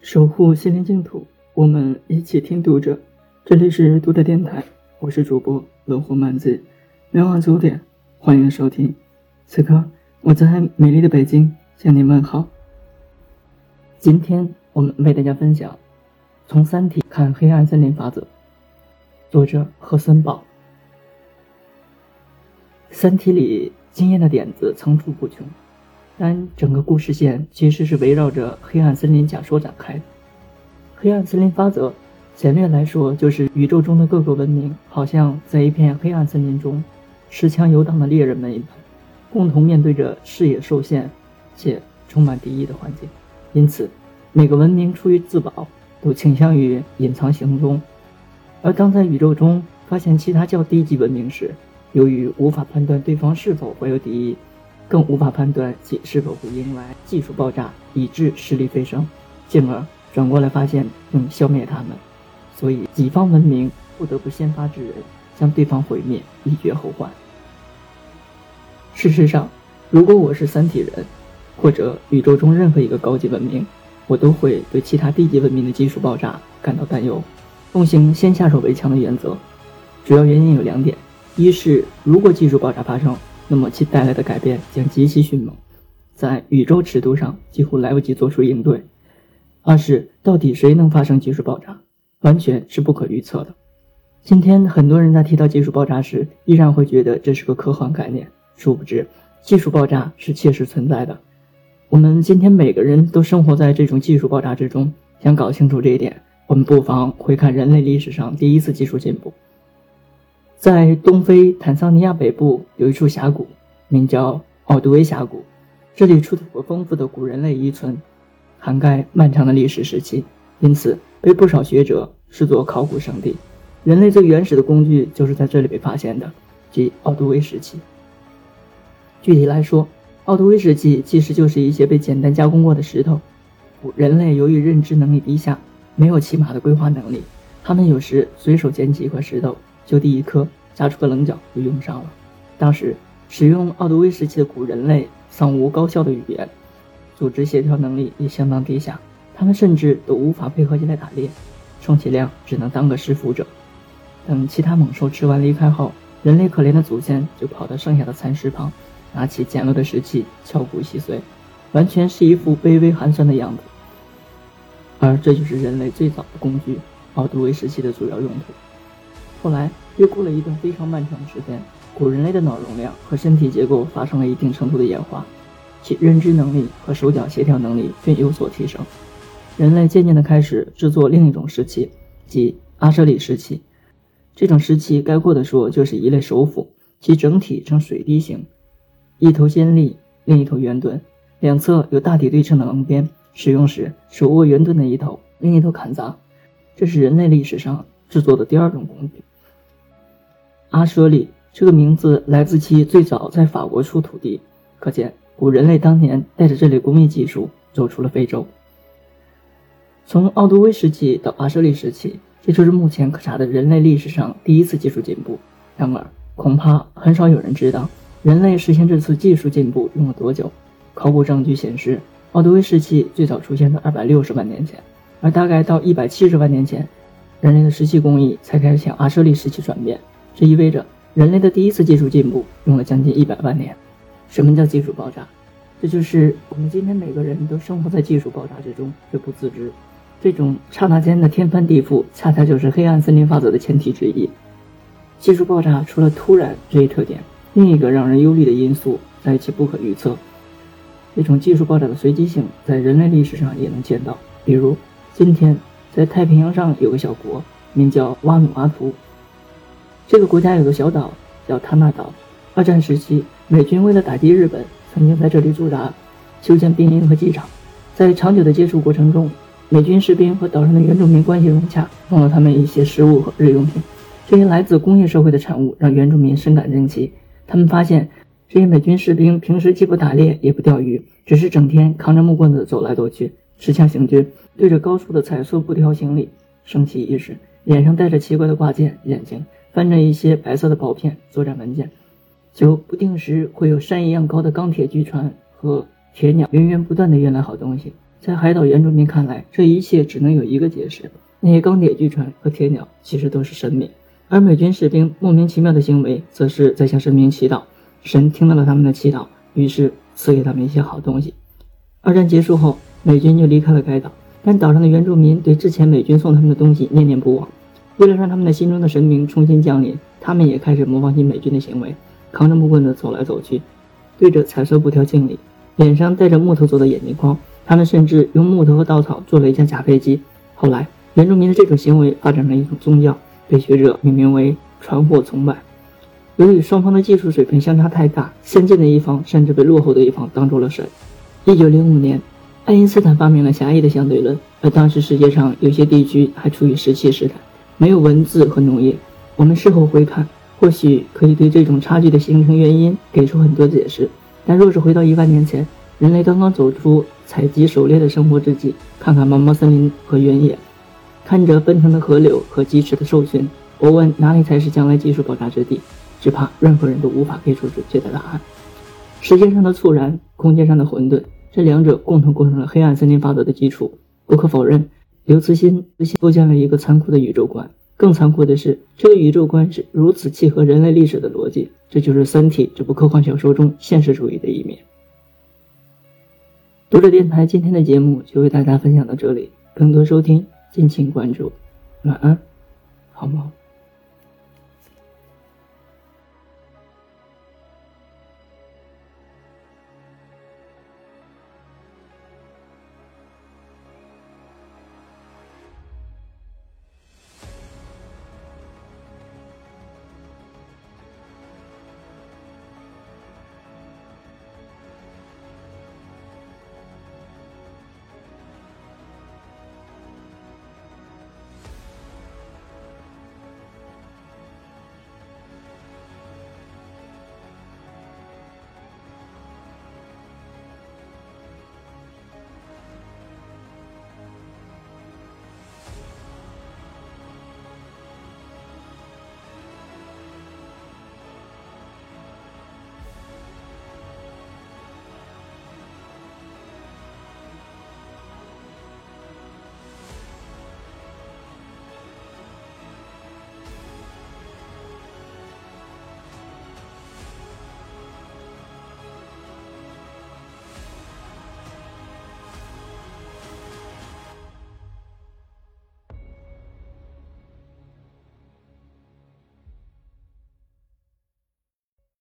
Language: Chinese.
守护心灵净土，我们一起听读者。这里是读者电台，我是主播文火漫子。每晚九点，欢迎收听。此刻我在美丽的北京向您问好。今天我们为大家分享《从三体看黑暗森林法则》，作者何森宝。三体里惊艳的点子层出不穷。但整个故事线其实是围绕着黑暗森林假说展开的。黑暗森林法则，简略来说就是宇宙中的各个文明，好像在一片黑暗森林中，持枪游荡的猎人们一般，共同面对着视野受限且充满敌意的环境。因此，每个文明出于自保，都倾向于隐藏行踪。而当在宇宙中发现其他较低级文明时，由于无法判断对方是否怀有敌意。更无法判断其是否会迎来技术爆炸，以致实力飞升，进而转过来发现并消灭他们。所以己方文明不得不先发制人，将对方毁灭，以绝后患。事实上，如果我是三体人，或者宇宙中任何一个高级文明，我都会对其他低级文明的技术爆炸感到担忧，奉行先下手为强的原则。主要原因有两点：一是如果技术爆炸发生，那么其带来的改变将极其迅猛，在宇宙尺度上几乎来不及做出应对。二是到底谁能发生技术爆炸，完全是不可预测的。今天很多人在提到技术爆炸时，依然会觉得这是个科幻概念，殊不知技术爆炸是切实存在的。我们今天每个人都生活在这种技术爆炸之中。想搞清楚这一点，我们不妨回看人类历史上第一次技术进步。在东非坦桑尼亚北部有一处峡谷，名叫奥杜威峡谷。这里出土过丰富的古人类遗存，涵盖漫长的历史时期，因此被不少学者视作考古圣地。人类最原始的工具就是在这里被发现的，即奥杜威石器。具体来说，奥杜威石器其实就是一些被简单加工过的石头。人类由于认知能力低下，没有起码的规划能力，他们有时随手捡起一块石头。就地一颗，扎出个棱角就用上了。当时使用奥杜威时期的古人类尚无高效的语言，组织协调能力也相当低下，他们甚至都无法配合起来打猎，充其量只能当个食腐者。等其他猛兽吃完离开后，人类可怜的祖先就跑到剩下的残尸旁，拿起简陋的石器敲骨吸髓，完全是一副卑微寒酸的样子。而这就是人类最早的工具——奥杜威时期的主要用途。后来又过了一段非常漫长的时间，古人类的脑容量和身体结构发生了一定程度的演化，其认知能力和手脚协调能力均有所提升。人类渐渐地开始制作另一种石器，即阿舍里石器。这种石器概括的说就是一类手斧，其整体呈水滴形，一头尖利，另一头圆钝，两侧有大体对称的棱边。使用时手握圆钝的一头，另一头砍砸。这是人类历史上制作的第二种工具。阿舍里这个名字来自其最早在法国出土地，可见古人类当年带着这类工艺技术走出了非洲。从奥杜威时期到阿舍利时期，这就是目前可查的人类历史上第一次技术进步。然而，恐怕很少有人知道人类实现这次技术进步用了多久。考古证据显示，奥杜威时期最早出现在二百六十万年前，而大概到一百七十万年前，人类的石器工艺才开始向阿舍利时期转变。这意味着人类的第一次技术进步用了将近一百万年。什么叫技术爆炸？这就是我们今天每个人都生活在技术爆炸之中却不自知。这种刹那间的天翻地覆，恰恰就是黑暗森林法则的前提之一。技术爆炸除了突然这一特点，另一个让人忧虑的因素在于其不可预测。这种技术爆炸的随机性在人类历史上也能见到。比如，今天在太平洋上有个小国，名叫瓦努阿图。这个国家有个小岛叫塔纳岛。二战时期，美军为了打击日本，曾经在这里驻扎，修建兵营和机场。在长久的接触过程中，美军士兵和岛上的原住民关系融洽，送了他们一些食物和日用品。这些来自工业社会的产物让原住民深感惊奇。他们发现，这些美军士兵平时既不打猎，也不钓鱼，只是整天扛着木棍子走来走去，持枪行军，对着高处的彩色布条行李。升旗仪式，脸上戴着奇怪的挂件，眼睛。翻着一些白色的薄片，作战文件，就不定时会有山一样高的钢铁巨船和铁鸟源源不断的运来好东西。在海岛原住民看来，这一切只能有一个解释：那些钢铁巨船和铁鸟其实都是神明，而美军士兵莫名其妙的行为，则是在向神明祈祷。神听到了他们的祈祷，于是赐给他们一些好东西。二战结束后，美军就离开了该岛，但岛上的原住民对之前美军送他们的东西念念不忘。为了让他们的心中的神明重新降临，他们也开始模仿起美军的行为，扛着木棍子走来走去，对着彩色布条敬礼，脸上戴着木头做的眼镜框。他们甚至用木头和稻草做了一架假飞机。后来，原住民的这种行为发展成一种宗教，被学者命名为“传货崇拜”。由于双方的技术水平相差太大，先进的一方甚至被落后的一方当做了神。一九零五年，爱因斯坦发明了狭义的相对论，而当时世界上有些地区还处于石器时代，没有文字和农业。我们事后回看，或许可以对这种差距的形成原因给出很多解释。但若是回到一万年前，人类刚刚走出采集狩猎的生活之际，看看茫茫森林和原野，看着奔腾的河流和疾驰的兽群，我问哪里才是将来技术爆炸之地？只怕任何人都无法给出准确的答案。时间上的猝然，空间上的混沌，这两者共同构成了黑暗森林法则的基础。不可否认，刘慈欣构建了一个残酷的宇宙观。更残酷的是，这个宇宙观是如此契合人类历史的逻辑。这就是《三体》这部科幻小说中现实主义的一面。读者电台今天的节目就为大家分享到这里，更多收听敬请关注，晚安，好梦。